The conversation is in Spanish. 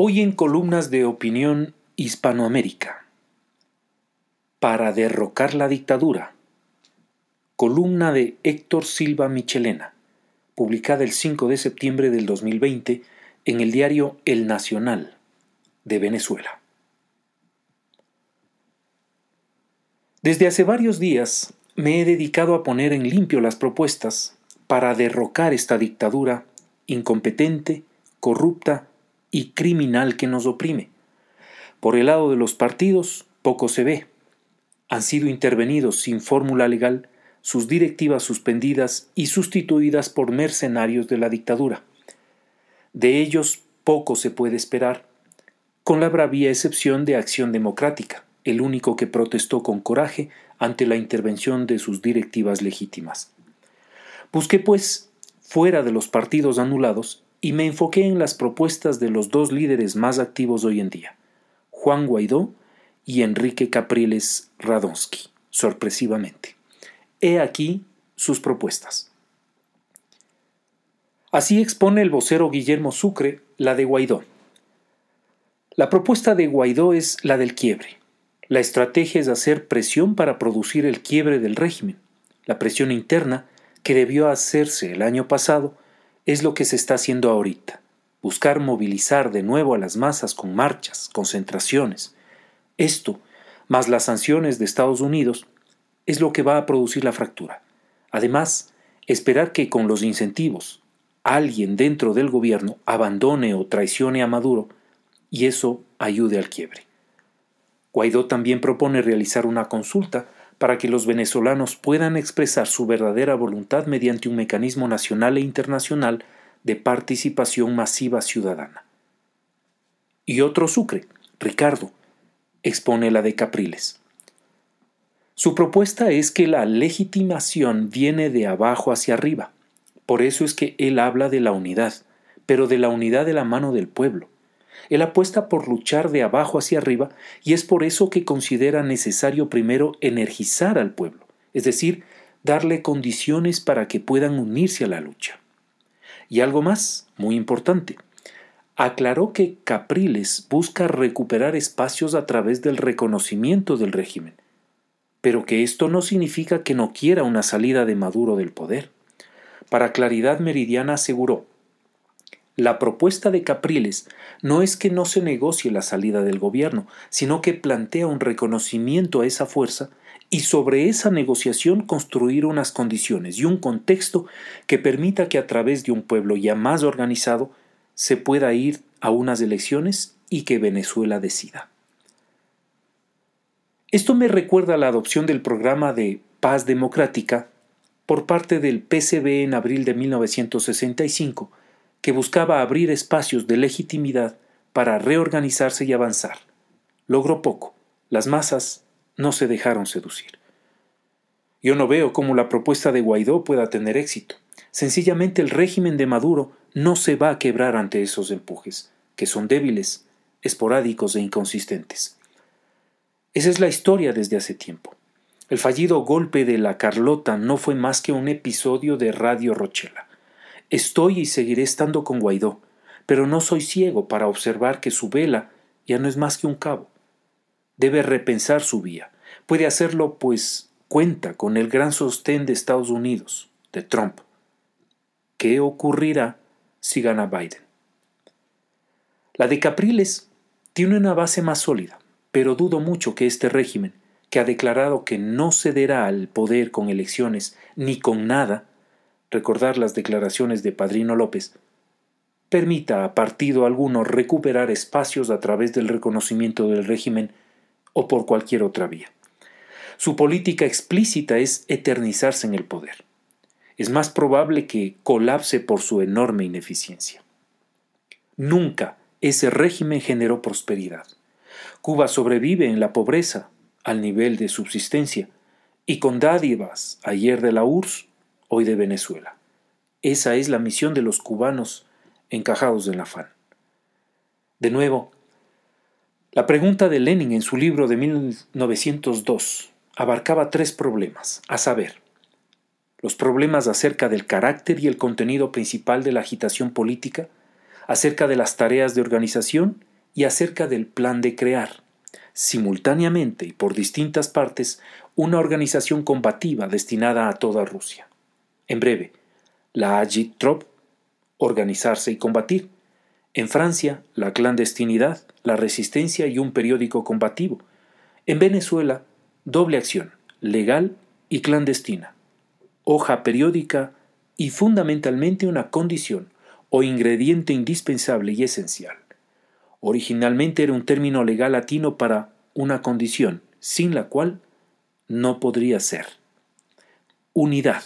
Hoy en columnas de opinión Hispanoamérica. Para derrocar la dictadura. Columna de Héctor Silva Michelena, publicada el 5 de septiembre del 2020 en el diario El Nacional de Venezuela. Desde hace varios días me he dedicado a poner en limpio las propuestas para derrocar esta dictadura incompetente, corrupta y criminal que nos oprime. Por el lado de los partidos, poco se ve. Han sido intervenidos sin fórmula legal, sus directivas suspendidas y sustituidas por mercenarios de la dictadura. De ellos poco se puede esperar, con la bravía excepción de Acción Democrática, el único que protestó con coraje ante la intervención de sus directivas legítimas. Busqué, pues, fuera de los partidos anulados, y me enfoqué en las propuestas de los dos líderes más activos hoy en día, Juan Guaidó y Enrique Capriles Radonsky, sorpresivamente. He aquí sus propuestas. Así expone el vocero Guillermo Sucre la de Guaidó. La propuesta de Guaidó es la del quiebre. La estrategia es hacer presión para producir el quiebre del régimen. La presión interna, que debió hacerse el año pasado, es lo que se está haciendo ahorita, buscar movilizar de nuevo a las masas con marchas, concentraciones. Esto, más las sanciones de Estados Unidos, es lo que va a producir la fractura. Además, esperar que con los incentivos alguien dentro del gobierno abandone o traicione a Maduro y eso ayude al quiebre. Guaidó también propone realizar una consulta para que los venezolanos puedan expresar su verdadera voluntad mediante un mecanismo nacional e internacional de participación masiva ciudadana. Y otro Sucre, Ricardo, expone la de Capriles. Su propuesta es que la legitimación viene de abajo hacia arriba. Por eso es que él habla de la unidad, pero de la unidad de la mano del pueblo él apuesta por luchar de abajo hacia arriba y es por eso que considera necesario primero energizar al pueblo, es decir, darle condiciones para que puedan unirse a la lucha. Y algo más, muy importante, aclaró que Capriles busca recuperar espacios a través del reconocimiento del régimen, pero que esto no significa que no quiera una salida de Maduro del poder. Para Claridad Meridiana aseguró, la propuesta de Capriles no es que no se negocie la salida del gobierno, sino que plantea un reconocimiento a esa fuerza y sobre esa negociación construir unas condiciones y un contexto que permita que a través de un pueblo ya más organizado se pueda ir a unas elecciones y que Venezuela decida. Esto me recuerda a la adopción del programa de paz democrática por parte del PCB en abril de 1965, que buscaba abrir espacios de legitimidad para reorganizarse y avanzar. Logró poco. Las masas no se dejaron seducir. Yo no veo cómo la propuesta de Guaidó pueda tener éxito. Sencillamente el régimen de Maduro no se va a quebrar ante esos empujes, que son débiles, esporádicos e inconsistentes. Esa es la historia desde hace tiempo. El fallido golpe de la Carlota no fue más que un episodio de Radio Rochela. Estoy y seguiré estando con Guaidó, pero no soy ciego para observar que su vela ya no es más que un cabo. Debe repensar su vía. Puede hacerlo, pues cuenta con el gran sostén de Estados Unidos, de Trump. ¿Qué ocurrirá si gana Biden? La de Capriles tiene una base más sólida, pero dudo mucho que este régimen, que ha declarado que no cederá al poder con elecciones ni con nada, recordar las declaraciones de Padrino López, permita a partido alguno recuperar espacios a través del reconocimiento del régimen o por cualquier otra vía. Su política explícita es eternizarse en el poder. Es más probable que colapse por su enorme ineficiencia. Nunca ese régimen generó prosperidad. Cuba sobrevive en la pobreza, al nivel de subsistencia, y con dádivas ayer de la URSS hoy de Venezuela. Esa es la misión de los cubanos encajados en afán. De nuevo, la pregunta de Lenin en su libro de 1902 abarcaba tres problemas, a saber, los problemas acerca del carácter y el contenido principal de la agitación política, acerca de las tareas de organización y acerca del plan de crear, simultáneamente y por distintas partes, una organización combativa destinada a toda Rusia. En breve, la Agit-Trop, organizarse y combatir. En Francia, la clandestinidad, la resistencia y un periódico combativo. En Venezuela, doble acción, legal y clandestina. Hoja periódica y fundamentalmente una condición o ingrediente indispensable y esencial. Originalmente era un término legal latino para una condición, sin la cual no podría ser. Unidad.